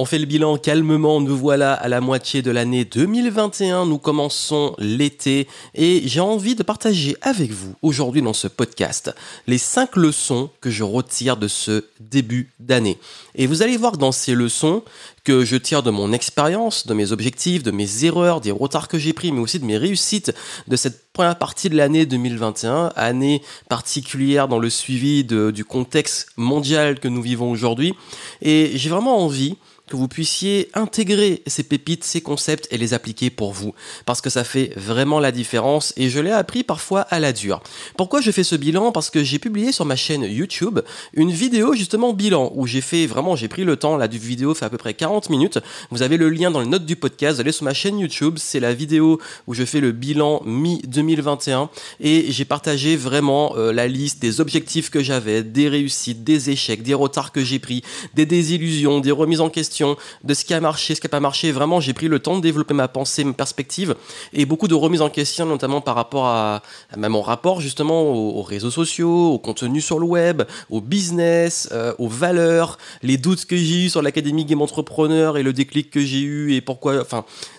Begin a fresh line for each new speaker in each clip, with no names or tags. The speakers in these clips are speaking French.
On fait le bilan calmement, nous voilà à la moitié de l'année 2021, nous commençons l'été et j'ai envie de partager avec vous aujourd'hui dans ce podcast les 5 leçons que je retire de ce début d'année. Et vous allez voir dans ces leçons que je tire de mon expérience, de mes objectifs, de mes erreurs, des retards que j'ai pris, mais aussi de mes réussites de cette première partie de l'année 2021, année particulière dans le suivi du contexte mondial que nous vivons aujourd'hui. Et j'ai vraiment envie que vous puissiez intégrer ces pépites, ces concepts et les appliquer pour vous. Parce que ça fait vraiment la différence et je l'ai appris parfois à la dure. Pourquoi je fais ce bilan? Parce que j'ai publié sur ma chaîne YouTube une vidéo justement bilan où j'ai fait vraiment, j'ai pris le temps, du vidéo fait à peu près 40 minutes. Vous avez le lien dans les notes du podcast, vous allez sur ma chaîne YouTube, c'est la vidéo où je fais le bilan mi-2021 et j'ai partagé vraiment euh, la liste des objectifs que j'avais, des réussites, des échecs, des retards que j'ai pris, des désillusions, des remises en question de ce qui a marché, ce qui n'a pas marché. Vraiment, j'ai pris le temps de développer ma pensée, ma perspective et beaucoup de remises en question, notamment par rapport à, à mon rapport justement aux, réseaux sociaux, au contenu sur le web, au business, euh, aux valeurs, les doutes que j'ai eu sur l'académie Game Entrepreneur et le déclic que j'ai eu et pourquoi,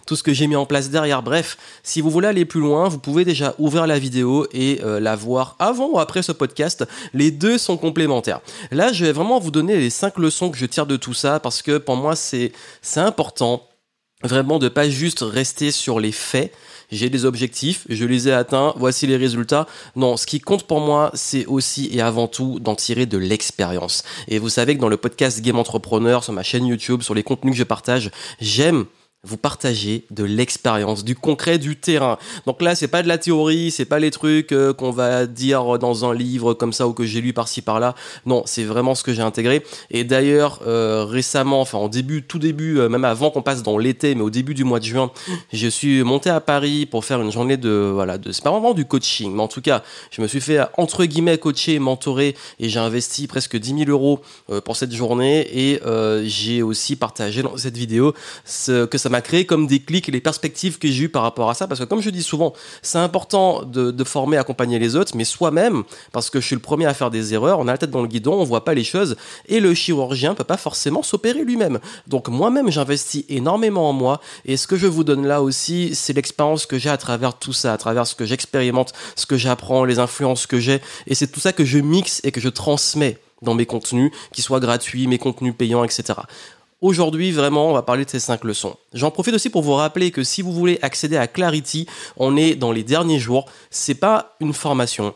tout ce que j'ai mis en place derrière. Bref, si vous voulez aller plus loin, vous pouvez déjà ouvrir la vidéo et euh, la voir avant ou après ce podcast. Les deux sont complémentaires. Là, je vais vraiment vous donner les cinq leçons que je tire de tout ça parce que pour moi, c'est important vraiment de pas juste rester sur les faits. J'ai des objectifs, je les ai atteints, voici les résultats. Non, ce qui compte pour moi, c'est aussi et avant tout d'en tirer de l'expérience. Et vous savez que dans le podcast Game Entrepreneur, sur ma chaîne YouTube, sur les contenus que je partage, j'aime vous partagez de l'expérience, du concret, du terrain. Donc là, c'est pas de la théorie, c'est pas les trucs euh, qu'on va dire dans un livre comme ça ou que j'ai lu par-ci par-là. Non, c'est vraiment ce que j'ai intégré. Et d'ailleurs, euh, récemment, enfin en début, tout début, euh, même avant qu'on passe dans l'été, mais au début du mois de juin, je suis monté à Paris pour faire une journée de, voilà, de, c'est pas vraiment du coaching, mais en tout cas, je me suis fait entre guillemets coacher, mentorer, et j'ai investi presque 10 000 euros pour cette journée. Et j'ai aussi partagé dans cette vidéo ce que ça m'a créé comme des clics et les perspectives que j'ai eues par rapport à ça. Parce que comme je dis souvent, c'est important de, former, accompagner les autres, mais soi-même, parce que je suis le premier à faire des erreurs, on a la tête dans le guidon, on voit pas les choses, et le chirurgien peut pas forcément s'opérer lui-même. Donc moi-même, j'investis énormément en moi, et ce que je vous donne là aussi, c'est l'expérience que j'ai à travers tout ça, à travers ce que j'expérimente, ce que j'apprends, les influences que j'ai, et c'est tout ça que je mixe et que je transmets dans mes contenus, qu'ils soient gratuits, mes contenus payants, etc. Aujourd'hui, vraiment, on va parler de ces cinq leçons. J'en profite aussi pour vous rappeler que si vous voulez accéder à Clarity, on est dans les derniers jours. C'est pas une formation,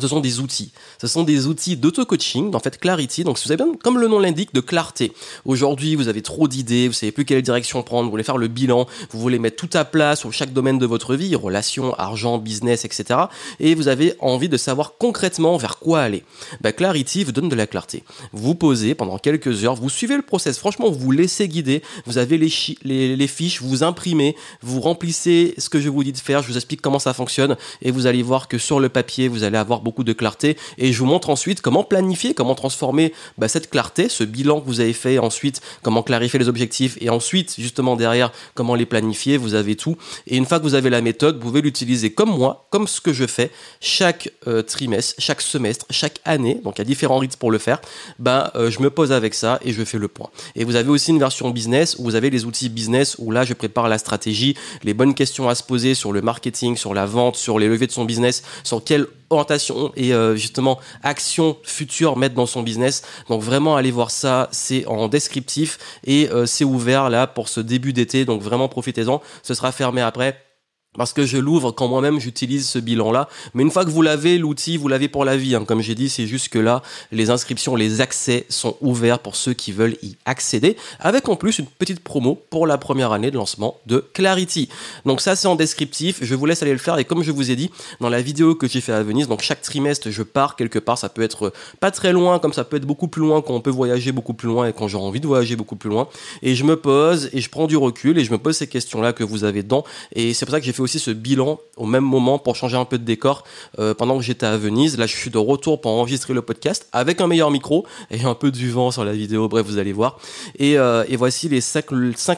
ce sont des outils. Ce sont des outils d'auto-coaching, en fait Clarity. Donc, vous avez bien, comme le nom l'indique, de clarté. Aujourd'hui, vous avez trop d'idées, vous savez plus quelle direction prendre, vous voulez faire le bilan, vous voulez mettre tout à plat sur chaque domaine de votre vie, relations, argent, business, etc. Et vous avez envie de savoir concrètement vers quoi aller. Bah, Clarity vous donne de la clarté. Vous posez pendant quelques heures, vous suivez le process. Franchement, vous vous laissez guider. Vous avez les, les, les fiches, vous imprimez, vous remplissez ce que je vous dis de faire. Je vous explique comment ça fonctionne et vous allez voir que sur le papier, vous allez avoir beaucoup de clarté et je vous montre ensuite comment planifier, comment transformer bah, cette clarté, ce bilan que vous avez fait ensuite, comment clarifier les objectifs et ensuite justement derrière comment les planifier, vous avez tout. Et une fois que vous avez la méthode, vous pouvez l'utiliser comme moi, comme ce que je fais chaque euh, trimestre, chaque semestre, chaque année. Donc il y a différents rythmes pour le faire. Ben euh, je me pose avec ça et je fais le point. Et vous avez aussi une version business où vous avez les outils business où là je prépare la stratégie, les bonnes questions à se poser sur le marketing, sur la vente, sur les levées de son business, sur quelle orientation et euh, justement action future mettre dans son business. Donc vraiment allez voir ça, c'est en descriptif et euh, c'est ouvert là pour ce début d'été. Donc vraiment profitez-en. Ce sera fermé après parce que je l'ouvre quand moi-même j'utilise ce bilan-là. Mais une fois que vous l'avez, l'outil, vous l'avez pour la vie. Hein. Comme j'ai dit, c'est juste que là, les inscriptions, les accès sont ouverts pour ceux qui veulent y accéder, avec en plus une petite promo pour la première année de lancement de Clarity. Donc ça, c'est en descriptif. Je vous laisse aller le faire. Et comme je vous ai dit dans la vidéo que j'ai fait à Venise, donc chaque trimestre, je pars quelque part. Ça peut être pas très loin, comme ça peut être beaucoup plus loin quand on peut voyager beaucoup plus loin et quand j'ai envie de voyager beaucoup plus loin. Et je me pose et je prends du recul et je me pose ces questions-là que vous avez dedans. Et c'est pour ça que j'ai fait aussi ce bilan au même moment pour changer un peu de décor euh, pendant que j'étais à Venise. Là, je suis de retour pour enregistrer le podcast avec un meilleur micro et un peu du vent sur la vidéo. Bref, vous allez voir. Et, euh, voici les cinq,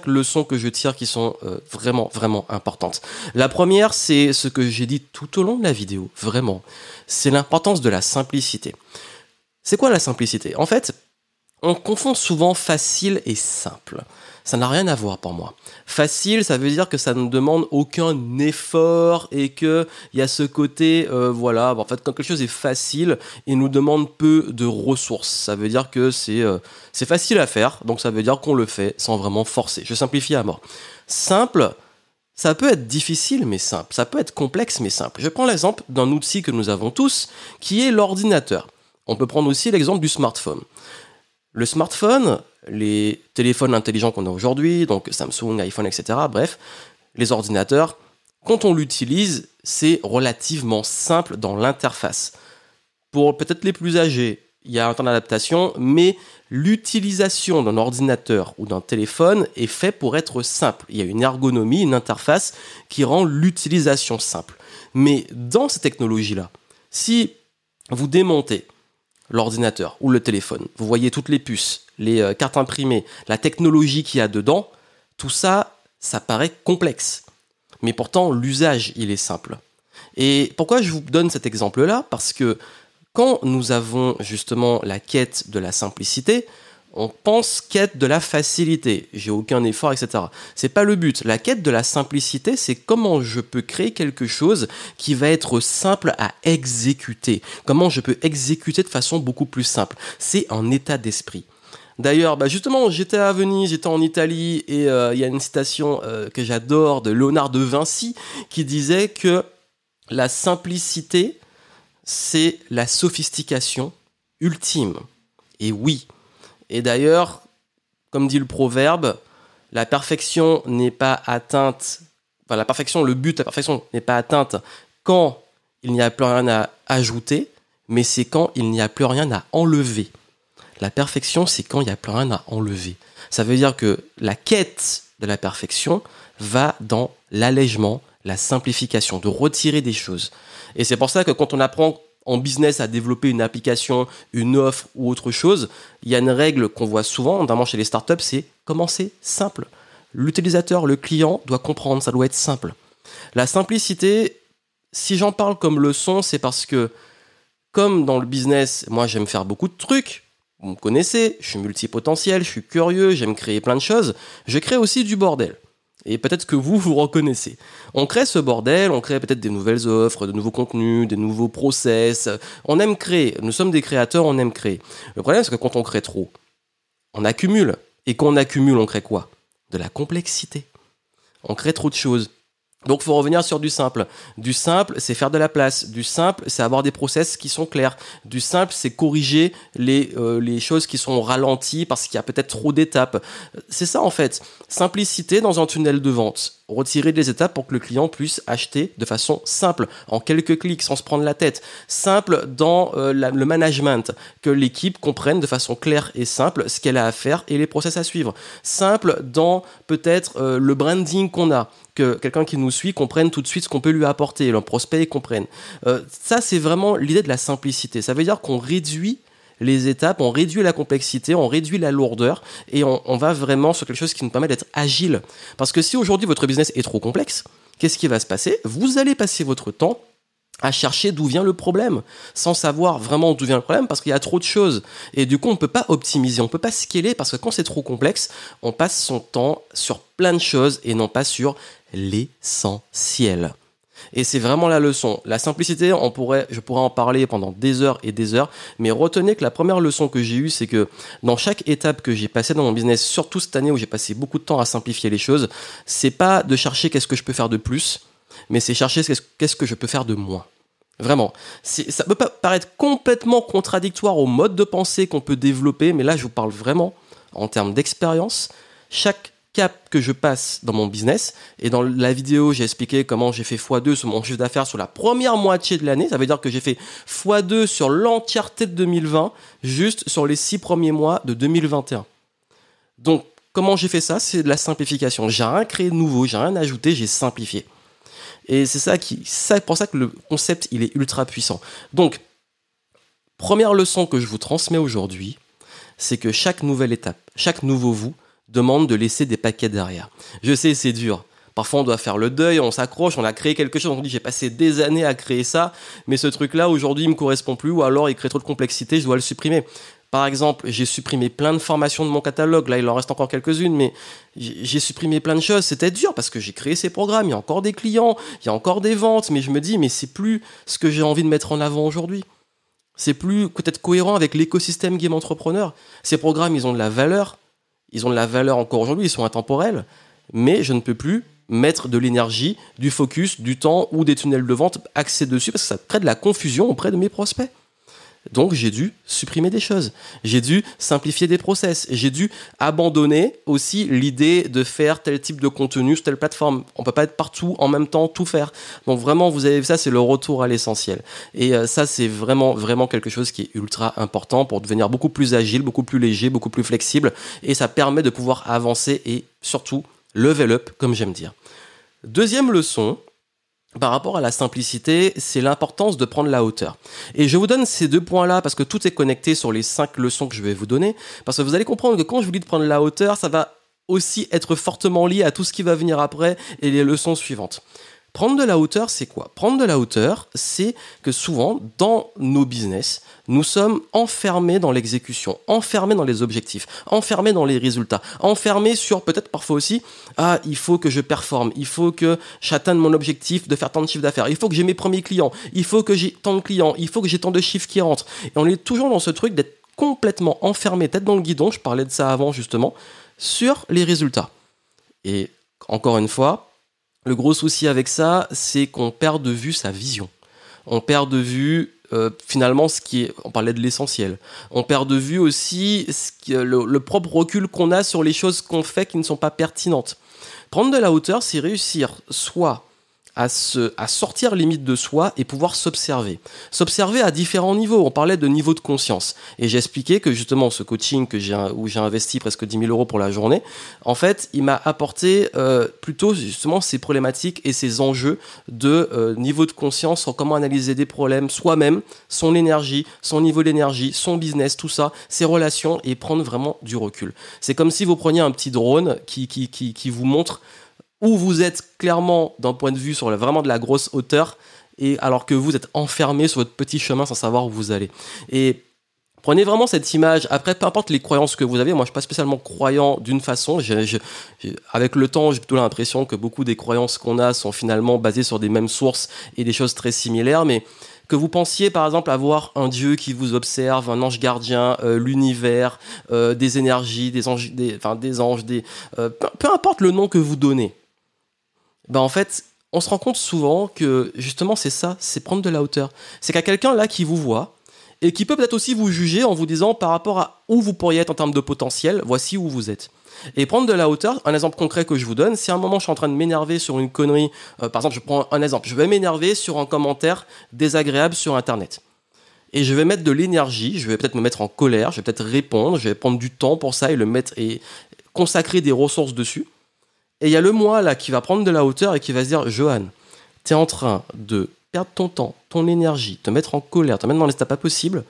leçons que je tire qui sont euh, vraiment, vraiment importantes. La première, c'est ce que j'ai dit tout au long de la vidéo. Vraiment. C'est l'importance de la simplicité. C'est quoi la simplicité? En fait, on confond souvent facile et simple. Ça n'a rien à voir pour moi. Facile, ça veut dire que ça ne demande aucun effort et que il y a ce côté, euh, voilà, en fait, quand quelque chose est facile, il nous demande peu de ressources. Ça veut dire que c'est euh, c'est facile à faire, donc ça veut dire qu'on le fait sans vraiment forcer. Je simplifie à mort. Simple, ça peut être difficile mais simple. Ça peut être complexe mais simple. Je prends l'exemple d'un outil que nous avons tous, qui est l'ordinateur. On peut prendre aussi l'exemple du smartphone. Le smartphone, les téléphones intelligents qu'on a aujourd'hui, donc Samsung, iPhone, etc., bref, les ordinateurs, quand on l'utilise, c'est relativement simple dans l'interface. Pour peut-être les plus âgés, il y a un temps d'adaptation, mais l'utilisation d'un ordinateur ou d'un téléphone est fait pour être simple. Il y a une ergonomie, une interface qui rend l'utilisation simple. Mais dans ces technologies-là, si vous démontez l'ordinateur ou le téléphone. Vous voyez toutes les puces, les euh, cartes imprimées, la technologie qu'il y a dedans. Tout ça, ça paraît complexe. Mais pourtant, l'usage, il est simple. Et pourquoi je vous donne cet exemple-là? Parce que quand nous avons justement la quête de la simplicité, on pense quête de la facilité. J'ai aucun effort, etc. C'est pas le but. La quête de la simplicité, c'est comment je peux créer quelque chose qui va être simple à exécuter. Comment je peux exécuter de façon beaucoup plus simple. C'est un état d'esprit. D'ailleurs, bah justement, j'étais à Venise, j'étais en Italie, et euh, il y a une citation euh, que j'adore de Léonard de Vinci qui disait que la simplicité, c'est la sophistication ultime. Et oui, et d'ailleurs, comme dit le proverbe, la perfection n'est pas atteinte, enfin la perfection, le but, la perfection n'est pas atteinte quand il n'y a plus rien à ajouter, mais c'est quand il n'y a plus rien à enlever. La perfection, c'est quand il n'y a plus rien à enlever. Ça veut dire que la quête de la perfection va dans l'allègement, la simplification, de retirer des choses. Et c'est pour ça que quand on apprend en business à développer une application, une offre ou autre chose, il y a une règle qu'on voit souvent, notamment chez les startups, c'est commencer simple. L'utilisateur, le client doit comprendre, ça doit être simple. La simplicité, si j'en parle comme leçon, c'est parce que, comme dans le business, moi j'aime faire beaucoup de trucs, vous me connaissez, je suis multipotentiel, je suis curieux, j'aime créer plein de choses, je crée aussi du bordel. Et peut-être que vous, vous reconnaissez. On crée ce bordel, on crée peut-être des nouvelles offres, de nouveaux contenus, des nouveaux process. On aime créer. Nous sommes des créateurs, on aime créer. Le problème, c'est que quand on crée trop, on accumule. Et quand on accumule, on crée quoi? De la complexité. On crée trop de choses. Donc, il faut revenir sur du simple. Du simple, c'est faire de la place. Du simple, c'est avoir des process qui sont clairs. Du simple, c'est corriger les, euh, les choses qui sont ralenties parce qu'il y a peut-être trop d'étapes. C'est ça, en fait. Simplicité dans un tunnel de vente retirer des étapes pour que le client puisse acheter de façon simple, en quelques clics, sans se prendre la tête. Simple dans euh, le management, que l'équipe comprenne de façon claire et simple ce qu'elle a à faire et les process à suivre. Simple dans peut-être euh, le branding qu'on a que quelqu'un qui nous suit comprenne tout de suite ce qu'on peut lui apporter, le prospect comprenne. Euh, ça, c'est vraiment l'idée de la simplicité. Ça veut dire qu'on réduit les étapes, on réduit la complexité, on réduit la lourdeur et on, va vraiment sur quelque chose qui nous permet d'être agile. Parce que si aujourd'hui votre business est trop complexe, qu'est-ce qui va se passer? Vous allez passer votre temps à chercher d'où vient le problème, sans savoir vraiment d'où vient le problème, parce qu'il y a trop de choses. Et du coup, on ne peut pas optimiser, on ne peut pas scaler, parce que quand c'est trop complexe, on passe son temps sur plein de choses et non pas sur l'essentiel. Et c'est vraiment la leçon. La simplicité, on pourrait, je pourrais en parler pendant des heures et des heures, mais retenez que la première leçon que j'ai eue, c'est que dans chaque étape que j'ai passée dans mon business, surtout cette année où j'ai passé beaucoup de temps à simplifier les choses, c'est pas de chercher qu'est-ce que je peux faire de plus, mais c'est chercher qu'est-ce que je peux faire de moins. Vraiment. Ça peut paraître complètement contradictoire au mode de pensée qu'on peut développer, mais là, je vous parle vraiment en termes d'expérience. Chaque cap que je passe dans mon business. Et dans la vidéo, j'ai expliqué comment j'ai fait x2 sur mon chiffre d'affaires sur la première moitié de l'année. Ça veut dire que j'ai fait x2 sur l'entièreté de 2020, juste sur les six premiers mois de 2021. Donc, comment j'ai fait ça? C'est de la simplification. J'ai rien créé de nouveau, j'ai rien ajouté, j'ai simplifié. Et c'est ça qui, c'est pour ça que le concept, il est ultra puissant. Donc, première leçon que je vous transmets aujourd'hui, c'est que chaque nouvelle étape, chaque nouveau vous, demande de laisser des paquets derrière. Je sais, c'est dur. Parfois, on doit faire le deuil, on s'accroche, on a créé quelque chose, on dit j'ai passé des années à créer ça, mais ce truc-là, aujourd'hui, il me correspond plus, ou alors il crée trop de complexité, je dois le supprimer. Par exemple, j'ai supprimé plein de formations de mon catalogue. Là, il en reste encore quelques-unes, mais j'ai supprimé plein de choses. C'était dur parce que j'ai créé ces programmes. Il y a encore des clients, il y a encore des ventes, mais je me dis, mais c'est plus ce que j'ai envie de mettre en avant aujourd'hui. C'est plus peut-être cohérent avec l'écosystème game entrepreneur. Ces programmes, ils ont de la valeur. Ils ont de la valeur encore aujourd'hui. Ils sont intemporels. Mais je ne peux plus mettre de l'énergie, du focus, du temps ou des tunnels de vente axés dessus parce que ça crée de la confusion auprès de mes prospects. Donc j'ai dû supprimer des choses, j'ai dû simplifier des process, j'ai dû abandonner aussi l'idée de faire tel type de contenu sur telle plateforme. On peut pas être partout en même temps, tout faire. Donc vraiment, vous avez ça, c'est le retour à l'essentiel. Et euh, ça, c'est vraiment vraiment quelque chose qui est ultra important pour devenir beaucoup plus agile, beaucoup plus léger, beaucoup plus flexible. Et ça permet de pouvoir avancer et surtout level up, comme j'aime dire. Deuxième leçon, par rapport à la simplicité, c'est l'importance de prendre la hauteur. Et je vous donne ces deux points-là parce que tout est connecté sur les cinq leçons que je vais vous donner. Parce que vous allez comprendre que quand je vous dis de prendre la hauteur, ça va aussi être fortement lié à tout ce qui va venir après et les leçons suivantes. Prendre de la hauteur, c'est quoi? Prendre de la hauteur, c'est que souvent, dans nos business, nous sommes enfermés dans l'exécution, enfermés dans les objectifs, enfermés dans les résultats, enfermés sur peut-être parfois aussi, ah, il faut que je performe, il faut que j'atteigne mon objectif de faire tant de chiffres d'affaires, il faut que j'ai mes premiers clients, il faut que j'ai tant de clients, il faut que j'ai tant de chiffres qui rentrent. Et on est toujours dans ce truc d'être complètement enfermé, tête dans le guidon, je parlais de ça avant justement, sur les résultats. Et encore une fois, le gros souci avec ça, c'est qu'on perd de vue sa vision. On perd de vue euh, finalement ce qui est, on parlait de l'essentiel. On perd de vue aussi le, propre recul qu'on a sur les choses qu'on fait qui ne sont pas pertinentes. Prendre de la hauteur, c'est réussir soit à, se, à sortir limite de soi et pouvoir s'observer. S'observer à différents niveaux. On parlait de niveau de conscience. Et j'ai expliqué que justement ce coaching que j'ai, où j'ai investi presque 10 000 euros pour la journée, en fait, il m'a apporté euh, plutôt justement ces problématiques et ces enjeux de euh, niveau de conscience sur comment analyser des problèmes soi-même, son énergie, son niveau d'énergie, son business, tout ça, ses relations et prendre vraiment du recul. C'est comme si vous preniez un petit drone qui, qui, qui vous montre où vous êtes clairement d'un point de vue sur vraiment de la grosse hauteur, et alors que vous êtes enfermé sur votre petit chemin sans savoir où vous allez. Et prenez vraiment cette image. Après, peu importe les croyances que vous avez, moi je suis pas spécialement croyant d'une façon. avec le temps, j'ai plutôt l'impression que beaucoup des croyances qu'on a sont finalement basées sur des mêmes sources et des choses très similaires, mais que vous pensiez par exemple avoir un dieu qui vous observe, un ange gardien, euh, l'univers, euh, des énergies, des anges, enfin, des anges, euh, peu, importe le nom que vous donnez bah en fait, on se rend compte souvent que justement c'est ça, c'est prendre de la hauteur. C'est qu'il y a quelqu'un là qui vous voit et qui peut peut-être aussi vous juger en vous disant par rapport à où vous pourriez être en termes de potentiel, voici où vous êtes. Et prendre de la hauteur, un exemple concret que je vous donne, si à un moment je suis en train de m'énerver sur une connerie, euh, par exemple je prends un exemple, je vais m'énerver sur un commentaire désagréable sur Internet. Et je vais mettre de l'énergie, je vais peut-être me mettre en colère, je vais peut-être répondre, je vais prendre du temps pour ça et le mettre et consacrer des ressources dessus. Et il y a le moi là qui va prendre de la hauteur et qui va se dire Johan, tu es en train de perdre ton temps, ton énergie, te mettre en colère, te mettre dans l'état pas possible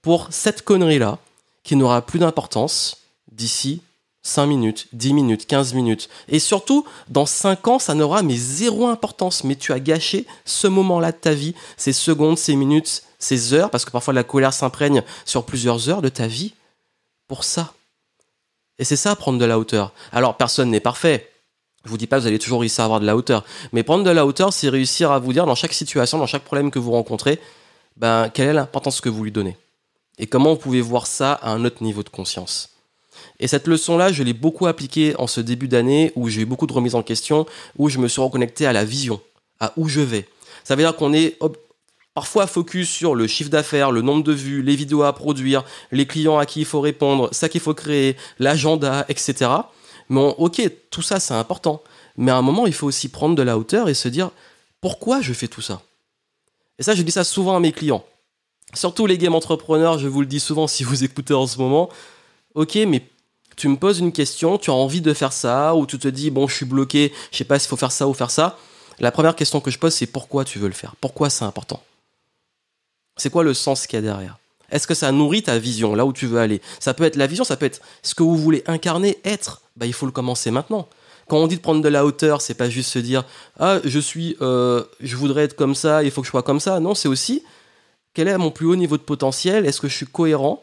pour cette connerie là qui n'aura plus d'importance d'ici 5 minutes, 10 minutes, 15 minutes. Et surtout, dans 5 ans, ça n'aura mais zéro importance. Mais tu as gâché ce moment-là de ta vie, ces secondes, ces minutes, ces heures, parce que parfois la colère s'imprègne sur plusieurs heures de ta vie, pour ça. Et c'est ça, prendre de la hauteur. Alors, personne n'est parfait. Je vous dis pas, vous allez toujours réussir à avoir de la hauteur. Mais prendre de la hauteur, c'est réussir à vous dire dans chaque situation, dans chaque problème que vous rencontrez, ben, quelle est l'importance que vous lui donnez? Et comment vous pouvez voir ça à un autre niveau de conscience? Et cette leçon-là, je l'ai beaucoup appliquée en ce début d'année où j'ai eu beaucoup de remises en question, où je me suis reconnecté à la vision, à où je vais. Ça veut dire qu'on est parfois focus sur le chiffre d'affaires, le nombre de vues, les vidéos à produire, les clients à qui il faut répondre, ça qu'il faut créer, l'agenda, etc. Mais ok, tout ça c'est important. Mais à un moment, il faut aussi prendre de la hauteur et se dire pourquoi je fais tout ça? Et ça, je dis ça souvent à mes clients. Surtout les game entrepreneurs, je vous le dis souvent si vous écoutez en ce moment. Ok, mais tu me poses une question, tu as envie de faire ça, ou tu te dis bon, je suis bloqué, je sais pas s'il faut faire ça ou faire ça. La première question que je pose, c'est pourquoi tu veux le faire? Pourquoi c'est important? C'est quoi le sens qu'il y a derrière? Est-ce que ça nourrit ta vision, là où tu veux aller? Ça peut être la vision, ça peut être ce que vous voulez incarner, être. Bah, il faut le commencer maintenant. Quand on dit de prendre de la hauteur, c'est pas juste se dire ah je suis, euh, je voudrais être comme ça, il faut que je sois comme ça. Non, c'est aussi quel est mon plus haut niveau de potentiel? Est-ce que je suis cohérent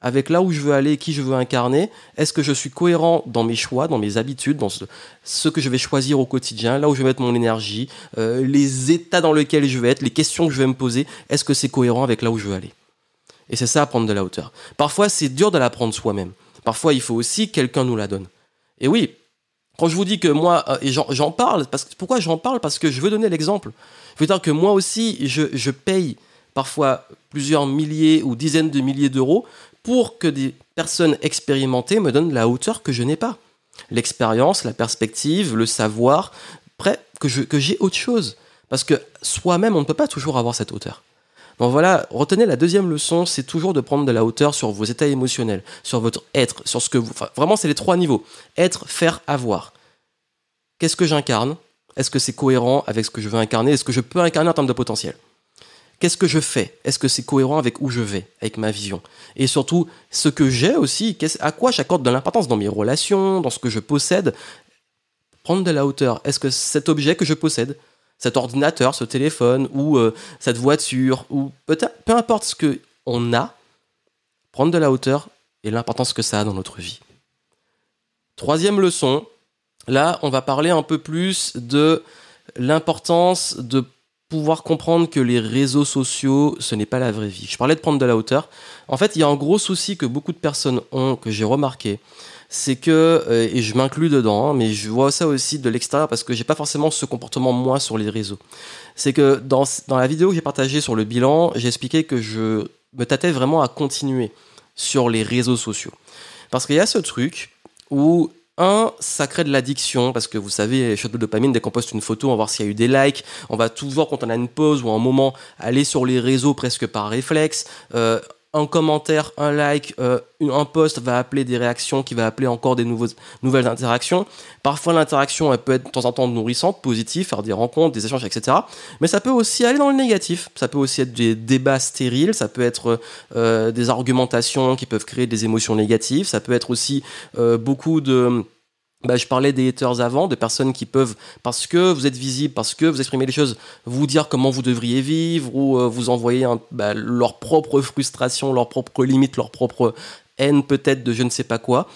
avec là où je veux aller, qui je veux incarner? Est-ce que je suis cohérent dans mes choix, dans mes habitudes, dans ce, que je vais choisir au quotidien, là où je vais mettre mon énergie, euh, les états dans lesquels je vais être, les questions que je vais me poser? Est-ce que c'est cohérent avec là où je veux aller? Et c'est ça, prendre de la hauteur. Parfois, c'est dur de la prendre soi-même. Parfois, il faut aussi que quelqu'un nous la donne. Et oui, quand je vous dis que moi, euh, et j'en parle, parce que, pourquoi j'en parle? Parce que je veux donner l'exemple. Je veux dire que moi aussi, je, je paye parfois plusieurs milliers ou dizaines de milliers d'euros pour que des personnes expérimentées me donnent la hauteur que je n'ai pas. L'expérience, la perspective, le savoir, prêt, que, que j'ai autre chose. Parce que soi-même, on ne peut pas toujours avoir cette hauteur. Donc voilà, retenez la deuxième leçon, c'est toujours de prendre de la hauteur sur vos états émotionnels, sur votre être, sur ce que vous... Vraiment, c'est les trois niveaux. Être, faire, avoir. Qu'est-ce que j'incarne? Est-ce que c'est cohérent avec ce que je veux incarner? Est-ce que je peux incarner en termes de potentiel? Qu'est-ce que je fais? Est-ce que c'est cohérent avec où je vais, avec ma vision? Et surtout, ce que j'ai aussi, à quoi j'accorde de l'importance dans mes relations, dans ce que je possède? Prendre de la hauteur. Est-ce que cet objet que je possède, cet ordinateur, ce téléphone, ou euh, cette voiture, ou peu importe ce qu'on a, prendre de la hauteur et l'importance que ça a dans notre vie. Troisième leçon, là, on va parler un peu plus de l'importance de pouvoir comprendre que les réseaux sociaux, ce n'est pas la vraie vie. Je parlais de prendre de la hauteur. En fait, il y a un gros souci que beaucoup de personnes ont, que j'ai remarqué, c'est que, euh, et je m'inclus dedans, hein, mais je vois ça aussi de l'extérieur parce que j'ai pas forcément ce comportement moi sur les réseaux. C'est que dans, dans la vidéo que j'ai partagée sur le bilan, j'ai expliqué que je me tâtais vraiment à continuer sur les réseaux sociaux. Parce qu'il y a ce truc où un, ça crée de l'addiction, parce que vous savez, shot de dopamine, dès qu'on poste une photo, on va voir s'il y a eu des likes, on va toujours, quand on a une pause ou un moment, aller sur les réseaux presque par réflexe. Euh, un commentaire, un like, euh, un post va appeler des réactions, qui va appeler encore des nouvelles interactions. Parfois, l'interaction, elle peut être de temps en temps nourrissante, positive, faire des rencontres, des échanges, etc. Mais ça peut aussi aller dans le négatif. Ça peut aussi être des débats stériles, ça peut être euh, des argumentations qui peuvent créer des émotions négatives, ça peut être aussi euh, beaucoup de bah, je parlais des haters avant, de personnes qui peuvent, parce que vous êtes visible, parce que vous exprimez les choses, vous dire comment vous devriez vivre ou euh, vous envoyer bah, leur propre frustration, leur propre limite, leur propre haine peut-être de je ne sais pas quoi.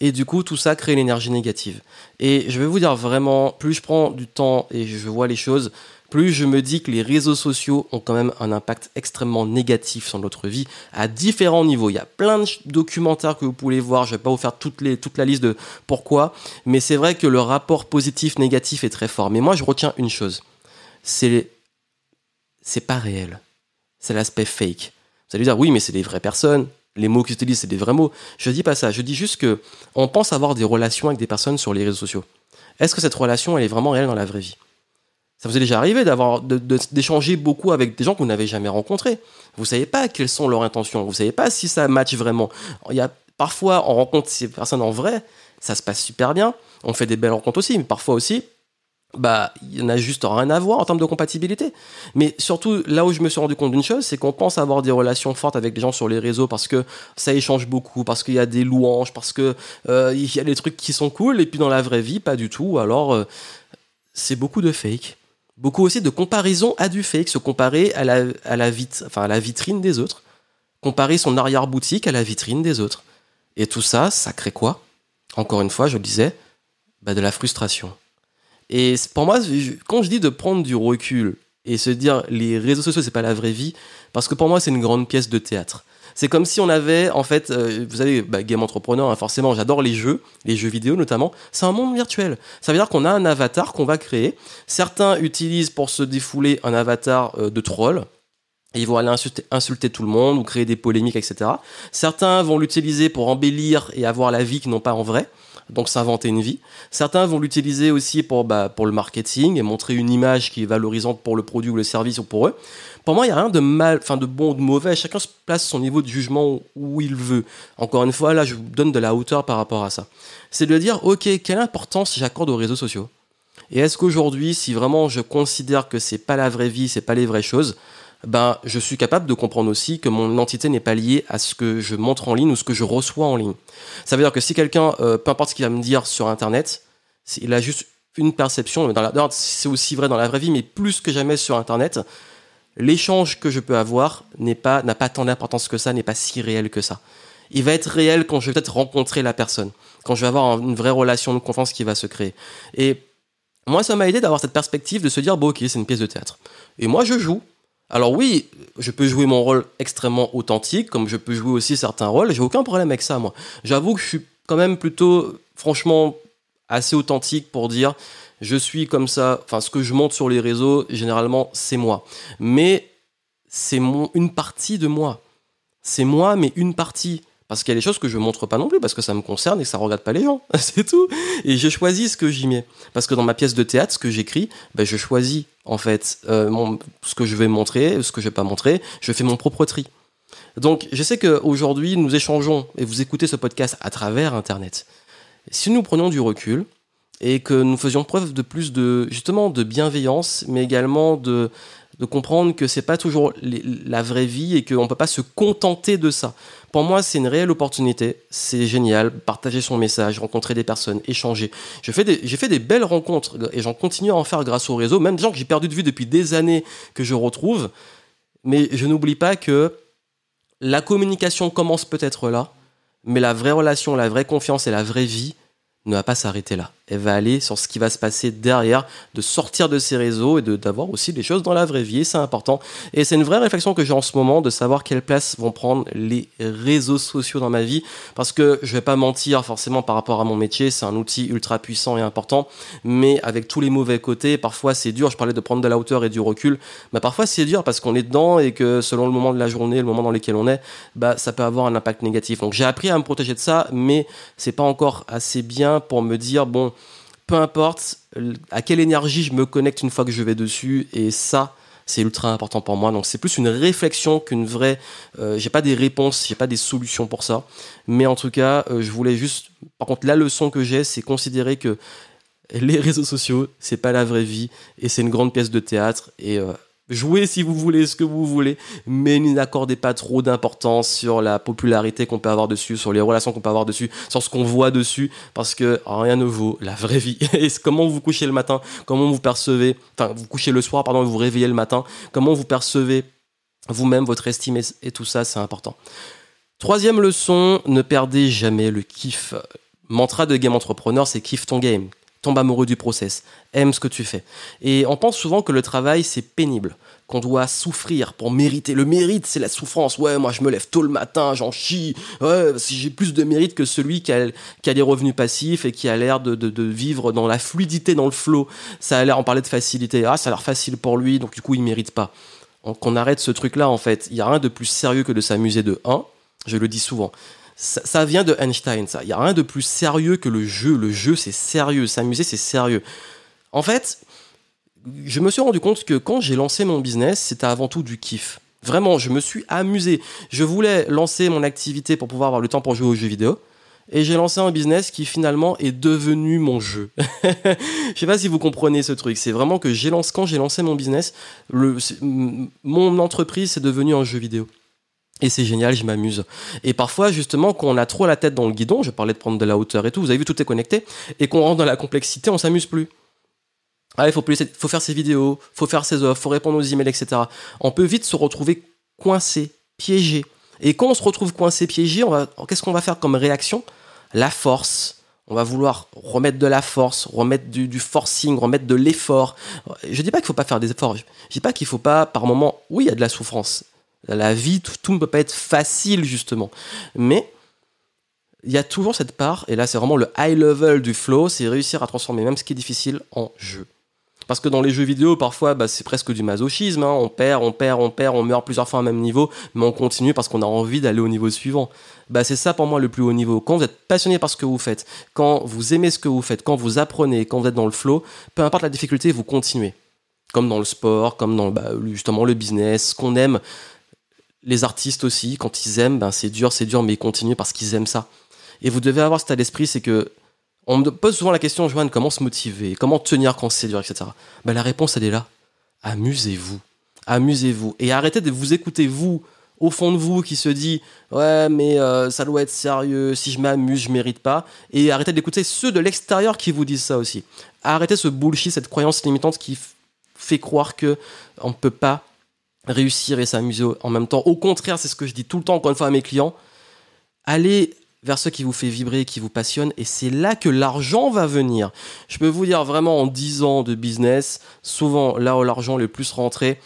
Et du coup, tout ça crée une énergie négative. Et je vais vous dire vraiment, plus je prends du temps et je vois les choses, plus je me dis que les réseaux sociaux ont quand même un impact extrêmement négatif sur notre vie à différents niveaux. Il y a plein de documentaires que vous pouvez voir, je ne vais pas vous faire toute la liste de pourquoi, mais c'est vrai que le rapport positif-négatif est très fort. Mais moi, je retiens une chose, c'est c'est pas réel. C'est l'aspect fake. Vous allez dire, oui, mais c'est des vraies personnes. Les mots qu'ils utilisent, c'est des vrais mots. Je dis pas ça. Je dis juste que on pense avoir des relations avec des personnes sur les réseaux sociaux. Est-ce que cette relation, elle est vraiment réelle dans la vraie vie? Ça vous est déjà arrivé d'avoir d'échanger beaucoup avec des gens que vous n'avez jamais rencontrés. Vous savez pas quelles sont leurs intentions. Vous savez pas si ça match vraiment. Il y a parfois on rencontre ces personnes en vrai, ça se passe super bien. On fait des belles rencontres aussi, mais parfois aussi, bah, il y en a juste rien à voir en termes de compatibilité. Mais surtout, là où je me suis rendu compte d'une chose, c'est qu'on pense avoir des relations fortes avec des gens sur les réseaux parce que ça échange beaucoup, parce qu'il y a des louanges, parce que euh, il y a des trucs qui sont cool, et puis dans la vraie vie, pas du tout. Alors, euh, c'est beaucoup de fake. Beaucoup aussi de comparaison à du fake, se comparer à la, vitrine des autres, comparer son arrière-boutique à la vitrine des autres. Et tout ça, ça crée quoi? Encore une fois, je le disais, bah de la frustration. Et pour moi, quand je dis de prendre du recul et se dire les réseaux sociaux, c'est pas la vraie vie, parce que pour moi, c'est une grande pièce de théâtre. C'est comme si on avait, en fait, euh, vous savez, bah, Game Entrepreneur, hein, forcément, j'adore les jeux, les jeux vidéo notamment. C'est un monde virtuel. Ça veut dire qu'on a un avatar qu'on va créer. Certains utilisent pour se défouler un avatar euh, de troll. Ils vont aller insulter, insulter, tout le monde ou créer des polémiques, etc. Certains vont l'utiliser pour embellir et avoir la vie qu'ils n'ont pas en vrai donc s'inventer une vie. Certains vont l'utiliser aussi pour, bah, pour le marketing et montrer une image qui est valorisante pour le produit ou le service ou pour eux. Pour moi, il n'y a rien de mal, enfin de bon ou de mauvais. Chacun se place son niveau de jugement où il veut. Encore une fois, là, je vous donne de la hauteur par rapport à ça. C'est de dire, ok, quelle importance j'accorde aux réseaux sociaux? Et est-ce qu'aujourd'hui, si vraiment je considère que c'est pas la vraie vie, c'est pas les vraies choses, ben, je suis capable de comprendre aussi que mon identité n'est pas liée à ce que je montre en ligne ou ce que je reçois en ligne. Ça veut dire que si quelqu'un, euh, peu importe ce qu'il va me dire sur Internet, il a juste une perception, c'est aussi vrai dans la vraie vie, mais plus que jamais sur Internet, l'échange que je peux avoir n'est pas n'a pas tant d'importance que ça, n'est pas si réel que ça. Il va être réel quand je vais peut-être rencontrer la personne, quand je vais avoir une vraie relation de confiance qui va se créer. Et moi, ça m'a aidé d'avoir cette perspective de se dire, bon, ok, c'est une pièce de théâtre. Et moi, je joue. Alors oui, je peux jouer mon rôle extrêmement authentique, comme je peux jouer aussi certains rôles. J'ai aucun problème avec ça, moi. J'avoue que je suis quand même plutôt, franchement, assez authentique pour dire, je suis comme ça. Enfin, ce que je monte sur les réseaux, généralement, c'est moi. Mais c'est une partie de moi. C'est moi, mais une partie. Parce qu'il y a des choses que je montre pas non plus, parce que ça me concerne et que ça regarde pas les gens. c'est tout. Et je choisis ce que j'y mets. Parce que dans ma pièce de théâtre, ce que j'écris, ben, je choisis, en fait, euh, ce que je vais montrer, ce que je vais pas montrer. Je fais mon propre tri. Donc, je sais qu'aujourd'hui, nous échangeons et vous écoutez ce podcast à travers Internet. Si nous prenions du recul et que nous faisions preuve de plus de, justement, de bienveillance, mais également de, comprendre que c'est pas toujours la vraie vie et qu'on peut pas se contenter de ça. Pour moi, c'est une réelle opportunité. C'est génial. Partager son message, rencontrer des personnes, échanger. J'ai fait des, j'ai fait des belles rencontres et j'en continue à en faire grâce au réseau. Même des gens que j'ai perdu de vue depuis des années que je retrouve. Mais je n'oublie pas que la communication commence peut-être là, mais la vraie relation, la vraie confiance et la vraie vie, ne va pas s'arrêter là. Elle va aller sur ce qui va se passer derrière, de sortir de ces réseaux et d'avoir aussi des choses dans la vraie vie. C'est important. Et c'est une vraie réflexion que j'ai en ce moment de savoir quelle place vont prendre les réseaux sociaux dans ma vie. Parce que je vais pas mentir forcément par rapport à mon métier, c'est un outil ultra puissant et important. Mais avec tous les mauvais côtés, parfois c'est dur. Je parlais de prendre de la hauteur et du recul. Mais parfois c'est dur parce qu'on est dedans et que selon le moment de la journée, le moment dans lequel on est, bah, ça peut avoir un impact négatif. Donc j'ai appris à me protéger de ça, mais c'est pas encore assez bien pour me dire, bon, peu importe à quelle énergie je me connecte une fois que je vais dessus, et ça, c'est ultra important pour moi. Donc c'est plus une réflexion qu'une vraie. Euh, j'ai pas des réponses, j'ai pas des solutions pour ça. Mais en tout cas, euh, je voulais juste. Par contre, la leçon que j'ai, c'est considérer que les réseaux sociaux, c'est pas la vraie vie et c'est une grande pièce de théâtre. Et euh, Jouez si vous voulez ce que vous voulez, mais n'accordez pas trop d'importance sur la popularité qu'on peut avoir dessus, sur les relations qu'on peut avoir dessus, sur ce qu'on voit dessus, parce que rien ne vaut la vraie vie. Et comment vous couchez le matin, comment vous percevez, enfin vous couchez le soir, pardon, vous réveillez le matin, comment vous percevez vous-même votre estime et tout ça, c'est important. Troisième leçon, ne perdez jamais le kiff. Mantra de Game Entrepreneur, c'est kiff ton game tombe amoureux du process, aime ce que tu fais. Et on pense souvent que le travail, c'est pénible, qu'on doit souffrir pour mériter. Le mérite, c'est la souffrance. Ouais, moi, je me lève tôt le matin, j'en chie. Ouais, si j'ai plus de mérite que celui qui a, qui a des revenus passifs et qui a l'air de, vivre dans la fluidité, dans le flow. Ça a l'air, on parlait de facilité. Ah, ça a l'air facile pour lui, donc du coup, il mérite pas. Qu'on arrête ce truc-là, en fait. Il y a rien de plus sérieux que de s'amuser de un. Je le dis souvent ça, vient de Einstein, ça. Il n'y a rien de plus sérieux que le jeu. Le jeu, c'est sérieux. S'amuser, c'est sérieux. En fait, je me suis rendu compte que quand j'ai lancé mon business, c'était avant tout du kiff. Sais je me suis amusé. Je voulais lancer mon activité pour pouvoir avoir le temps pour jouer aux jeux vidéo. Et j'ai lancé un business qui finalement est devenu mon jeu. Je sais pas si vous comprenez ce truc. C'est vraiment que j'ai lancé, quand j'ai lancé mon business, mon entreprise c'est devenu un jeu vidéo. Et c'est génial, je m'amuse. Et parfois, justement, quand on a trop la tête dans le guidon, je parlais de prendre de la hauteur et tout, vous avez vu, tout est connecté, et qu'on rentre dans la complexité, on s'amuse plus. Ah, il faut, faire ses vidéos, faut faire ses offres, faut répondre aux emails, etc. On peut vite se retrouver coincé, piégé. Et quand on se retrouve coincé, piégé, qu'est-ce qu'on va faire comme réaction? La force. On va vouloir remettre de la force, remettre du, forcing, remettre de l'effort. Je dis pas qu'il faut pas faire des efforts. Je dis pas qu'il faut pas, par moment, oui, il y a de la souffrance. La vie, tout, ne peut pas être facile, justement. Mais il y a toujours cette part, et là c'est vraiment le high level du flow, c'est réussir à transformer même ce qui est difficile en jeu. Parce que dans les jeux vidéo, parfois, bah, c'est presque du masochisme. Hein. On perd, on perd, on perd, on meurt plusieurs fois au même niveau, mais on continue parce qu'on a envie d'aller au niveau suivant. Bah, c'est ça pour moi le plus haut niveau. Quand vous êtes passionné par ce que vous faites, quand vous aimez ce que vous faites, quand vous apprenez, quand vous êtes dans le flow, peu importe la difficulté, vous continuez. Comme dans le sport, comme dans bah, justement le business, ce qu'on aime les artistes aussi, quand ils aiment, ben c'est dur, c'est dur, mais ils continuent parce qu'ils aiment ça. Et vous devez avoir cet état d'esprit, c'est que on me pose souvent la question, Joanne, comment se motiver, comment tenir quand c'est dur, etc. Ben, la réponse, elle est là. Amusez-vous. Amusez-vous. Et arrêtez de vous écouter, vous, au fond de vous, qui se dit Ouais, mais euh, ça doit être sérieux, si je m'amuse, je mérite pas. Et arrêtez d'écouter ceux de l'extérieur qui vous disent ça aussi. Arrêtez ce bullshit, cette croyance limitante qui fait croire que on ne peut pas réussir et s'amuser en même temps. Au contraire, c'est ce que je dis tout le temps, encore une fois, à mes clients. allez vers ce qui vous fait vibrer, qui vous passionne, et c'est là que l'argent va venir. Je peux vous dire vraiment en 10 ans de business, souvent là où l'argent le plus rentré,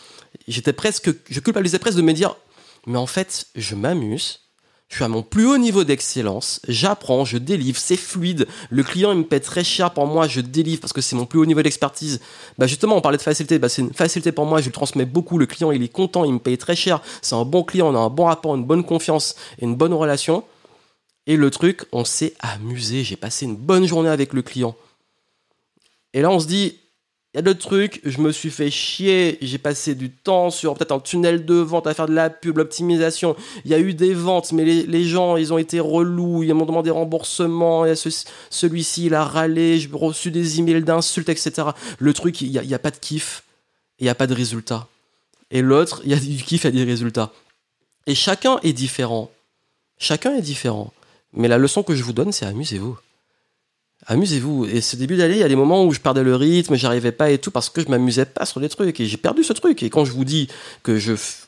j'étais presque, je culpabilisais presque de me dire, mais en fait, je m'amuse, je suis à mon plus haut niveau d'excellence, j'apprends, je délivre, c'est fluide, le client il me paie très cher pour moi, je délivre parce que c'est mon plus haut niveau d'expertise. Bah justement, on parlait de facilité, bah c'est une facilité pour moi, je lui transmets beaucoup, le client il est content, il me paye très cher, c'est un bon client, on a un bon rapport, une bonne confiance et une bonne relation. Et le truc, on s'est amusé, j'ai passé une bonne journée avec le client. Et là on se dit, y a d'autres trucs, je me suis fait chier, j'ai passé du temps sur peut-être un tunnel de vente à faire de la pub, l'optimisation. Il y a eu des ventes, mais les, gens, ils ont été relous, ils m'ont demandé remboursement, et celui-ci, il a râlé, j'ai reçu des emails d'insultes, etc. Le truc, il n'y a, a, pas de kiff, il n'y a pas de résultat. Et l'autre, il y a du kiff, il y a des résultats. Et chacun est différent. Chacun est différent. Mais la leçon que je vous donne, c'est amusez-vous amusez-vous. Et ce début d'année, il y a des moments où je perdais le rythme, j'arrivais pas et tout parce que je m'amusais pas sur des trucs et j'ai perdu ce truc. Et quand je vous dis que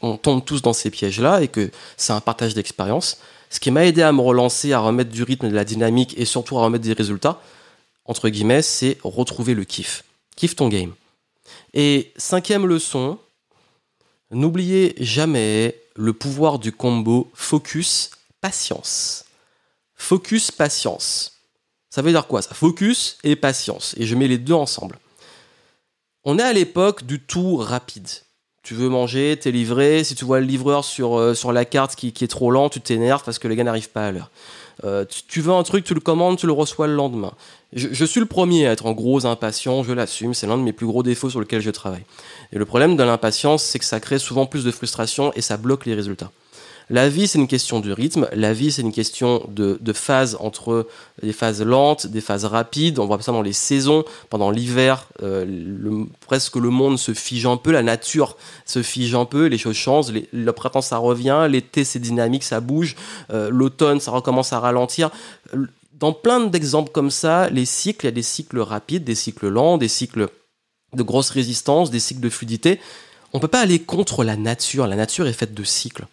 on tombe tous dans ces pièges-là et que c'est un partage d'expérience, ce qui m'a aidé à me relancer, à remettre du rythme, de la dynamique et surtout à remettre des résultats, entre guillemets, c'est retrouver le kiff. Kiff ton game. Et cinquième leçon, n'oubliez jamais le pouvoir du combo focus patience. Ça veut dire quoi ça? Focus et patience. Et je mets les deux ensemble. On est à l'époque du tout rapide. Tu veux manger, t'es livré. Si tu vois le livreur sur, euh, sur la carte qui, est trop lent, tu t'énerves parce que les gars n'arrivent pas à l'heure. Euh, tu, veux un truc, tu le commandes, tu le reçois le lendemain. Je, je suis le premier à être en gros impatient, je l'assume, c'est l'un de mes plus gros défauts sur lesquels je travaille. Et le problème de l'impatience, c'est que ça crée souvent plus de frustration et ça bloque les résultats. La vie, c'est une question de rythme. La vie, c'est une question de, de phase entre des phases lentes, des phases rapides. On voit ça dans les saisons. Pendant l'hiver, euh, presque le monde se fige un peu, la nature se fige un peu, les choses changent. le printemps, ça revient. L'été, c'est dynamique, ça bouge. Euh, l'automne, ça recommence à ralentir. Dans plein d'exemples comme ça, les cycles, il y a des cycles rapides, des cycles lents, des cycles de grosse résistance, des cycles de fluidité. On ne peut pas aller contre la nature. La nature est faite de cycles.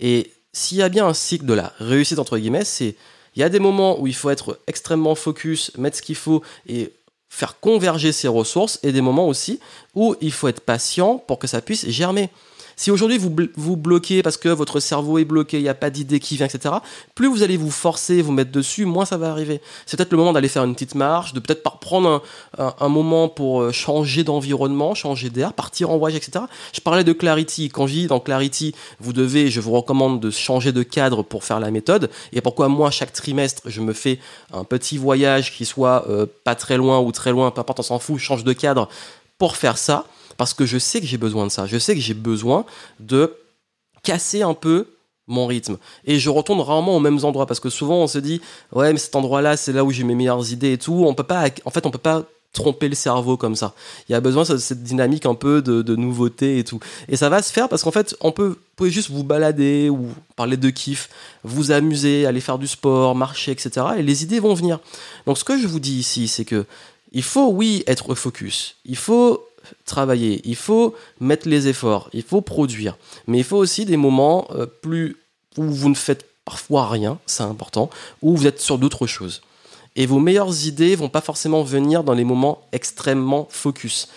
Et s'il y a bien un cycle de la réussite, entre guillemets, c'est il y a des moments où il faut être extrêmement focus, mettre ce qu'il faut et faire converger ses ressources, et des moments aussi où il faut être patient pour que ça puisse germer. Si aujourd'hui vous vous bloquez parce que votre cerveau est bloqué, il n'y a pas d'idée qui vient, etc., plus vous allez vous forcer, vous mettre dessus, moins ça va arriver. C'est peut-être le moment d'aller faire une petite marche, de peut-être prendre un, moment pour euh, changer d'environnement, changer d'air, partir en voyage, etc. Je parlais de Clarity. Quand je dis dans Clarity, vous devez, je vous recommande de changer de cadre pour faire la méthode. Et pourquoi moi, chaque trimestre, je me fais un petit voyage qui soit euh, pas très loin ou très loin, peu importe, on s'en fout, change de cadre pour faire ça parce que je sais que j'ai besoin de ça. Je sais que j'ai besoin de casser un peu mon rythme. Et je retourne rarement aux mêmes endroits parce que souvent on se dit ouais mais cet endroit-là c'est là où j'ai mes meilleures idées et tout. On peut pas, en fait on peut pas tromper le cerveau comme ça. Il y a besoin de cette dynamique un peu de, nouveauté et tout. Et ça va se faire parce qu'en fait on peut, vous juste vous balader ou parler de kiff, vous amuser, aller faire du sport, marcher, etc. Et les idées vont venir. Donc ce que je vous dis ici c'est que il faut oui être focus. Il faut travailler, il faut mettre les efforts, il faut produire. Mais il faut aussi des moments euh, plus où vous ne faites parfois rien, c'est important, où vous êtes sur d'autres choses. Et vos meilleures idées vont pas forcément venir dans les moments extrêmement focus.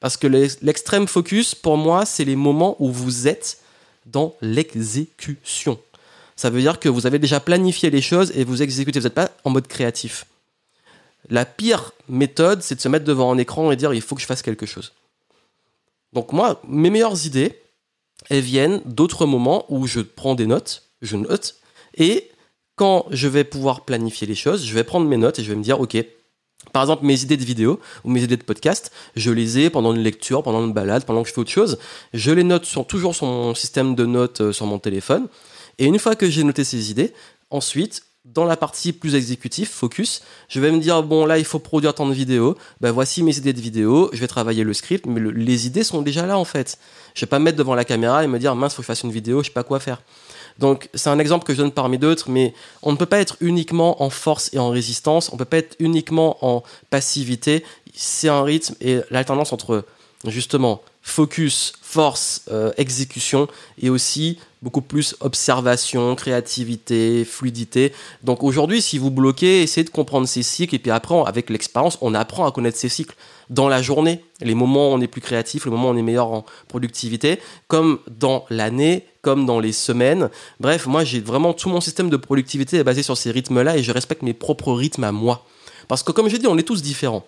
Parce que l'extrême focus, pour moi, c'est les moments où vous êtes dans l'exécution. Ça veut dire que vous avez déjà planifié les choses et vous exécutez. Vous n'êtes pas en mode créatif. La pire méthode, c'est de se mettre devant un écran et dire il faut que je fasse quelque chose. Donc moi, mes meilleures idées, elles viennent d'autres moments où je prends des notes, je note, et quand je vais pouvoir planifier les choses, je vais prendre mes notes et je vais me dire, ok, par exemple, mes idées de vidéo ou mes idées de podcast, je les ai pendant une lecture, pendant une balade, pendant que je fais autre chose. Je les note sur, toujours sur mon système de notes euh, sur mon téléphone. Et une fois que j'ai noté ces idées, ensuite, dans la partie plus exécutive, focus, je vais me dire bon là il faut produire tant de vidéos, ben voici mes idées de vidéos, je vais travailler le script, mais les idées sont déjà là en fait. Je vais pas me mettre devant la caméra et me dire mince faut que je fasse une vidéo, je sais pas quoi faire. Donc c'est un exemple que je donne parmi d'autres, mais on ne peut pas être uniquement en force et en résistance, on peut pas être uniquement en passivité. C'est un rythme et l'alternance entre justement focus, force, euh, exécution et aussi beaucoup plus observation, créativité, fluidité. Donc aujourd'hui, si vous bloquez, essayez de comprendre ces cycles et puis après, avec l'expérience, on apprend à connaître ces cycles dans la journée, les moments où on est plus créatif, les moments où on est meilleur en productivité, comme dans l'année, comme dans les semaines. Bref, moi j'ai vraiment tout mon système de productivité est basé sur ces rythmes-là et je respecte mes propres rythmes à moi. Parce que comme j'ai dit, on est tous différents.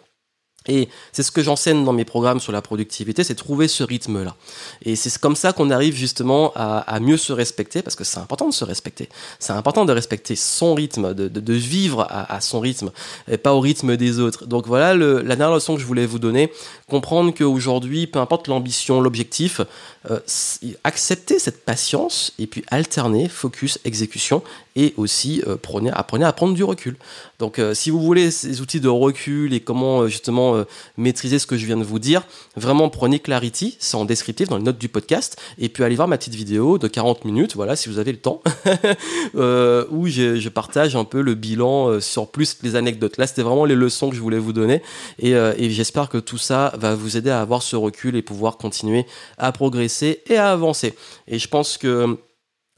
Et c'est ce que j'enseigne dans mes programmes sur la productivité, c'est trouver ce rythme-là. Et c'est comme ça qu'on arrive justement à, mieux se respecter, parce que c'est important de se respecter. C'est important de respecter son rythme, de, vivre à, son rythme, et pas au rythme des autres. Donc voilà la dernière leçon que je voulais vous donner. Comprendre qu'aujourd'hui, peu importe l'ambition, l'objectif, euh, accepter cette patience et puis alterner focus, exécution et aussi euh, prenez, apprenez à prendre du recul. Donc euh, si vous voulez ces outils de recul et comment justement maîtriser ce que je viens de vous dire, vraiment prenez Clarity, c'est en descriptif dans les notes du podcast et puis allez voir ma petite vidéo de 40 minutes, voilà si vous avez le temps, où je, partage un peu le bilan sur plus les anecdotes. Là c'était vraiment les leçons que je voulais vous donner et, et j'espère que tout ça va vous aider à avoir ce recul et pouvoir continuer à progresser et à avancer. Et je pense que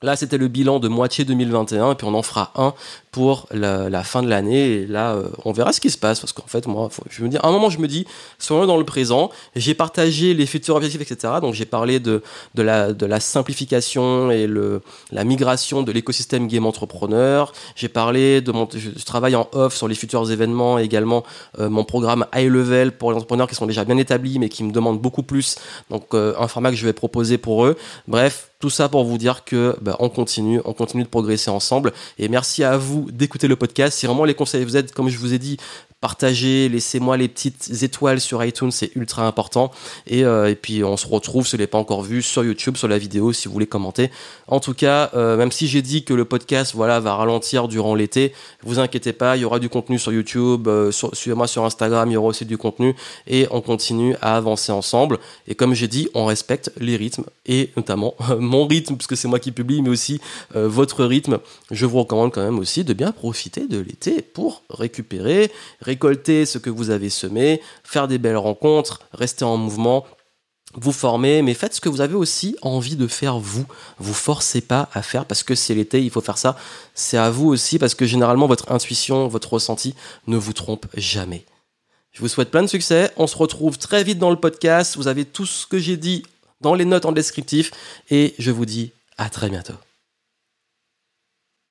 Là, c'était le bilan de moitié 2021, et puis on en fera un pour la, fin de l'année. Et là, euh, on verra ce qui se passe, parce qu'en fait, moi, je me dis, à un moment, je me dis, soyons dans le présent. J'ai partagé les futurs objectifs, etc. Donc, j'ai parlé de, la, simplification et le, la migration de l'écosystème game entrepreneur. J'ai parlé de mon je travaille en off sur les futurs événements, également euh, mon programme high level pour les entrepreneurs qui sont déjà bien établis, mais qui me demandent beaucoup plus. Donc, euh, un format que je vais proposer pour eux. Bref, tout ça pour vous dire que bah, on continue, on continue de progresser ensemble. Et merci à vous d'écouter le podcast. Si vraiment les conseils vous aident, comme je vous ai dit, partagez, laissez-moi les petites étoiles sur iTunes, c'est ultra important. Et, euh, et, puis on se retrouve, si vous ne pas encore vu, sur YouTube, sur la vidéo, si vous voulez commenter. En tout cas, euh, même si j'ai dit que le podcast voilà, va ralentir durant l'été, vous inquiétez pas, il y aura du contenu sur YouTube, euh, suivez-moi sur Instagram, il y aura aussi du contenu, et on continue à avancer ensemble. Et comme j'ai dit, on respecte les rythmes, et notamment mon rythme, puisque c'est moi qui publie, mais aussi votre rythme. Je vous recommande quand même aussi de bien profiter de l'été pour récupérer, récolter ce que vous avez semé, faire des belles rencontres, rester en mouvement, vous former, mais faites ce que vous avez aussi envie de faire vous. Vous forcez pas à faire parce que c'est l'été, il faut faire ça. C'est à vous aussi parce que généralement votre intuition, votre ressenti ne vous trompe jamais. Je vous souhaite plein de succès. On se retrouve très vite dans le podcast. Vous avez tout ce que j'ai dit dans les notes en descriptif et je vous dis à très bientôt.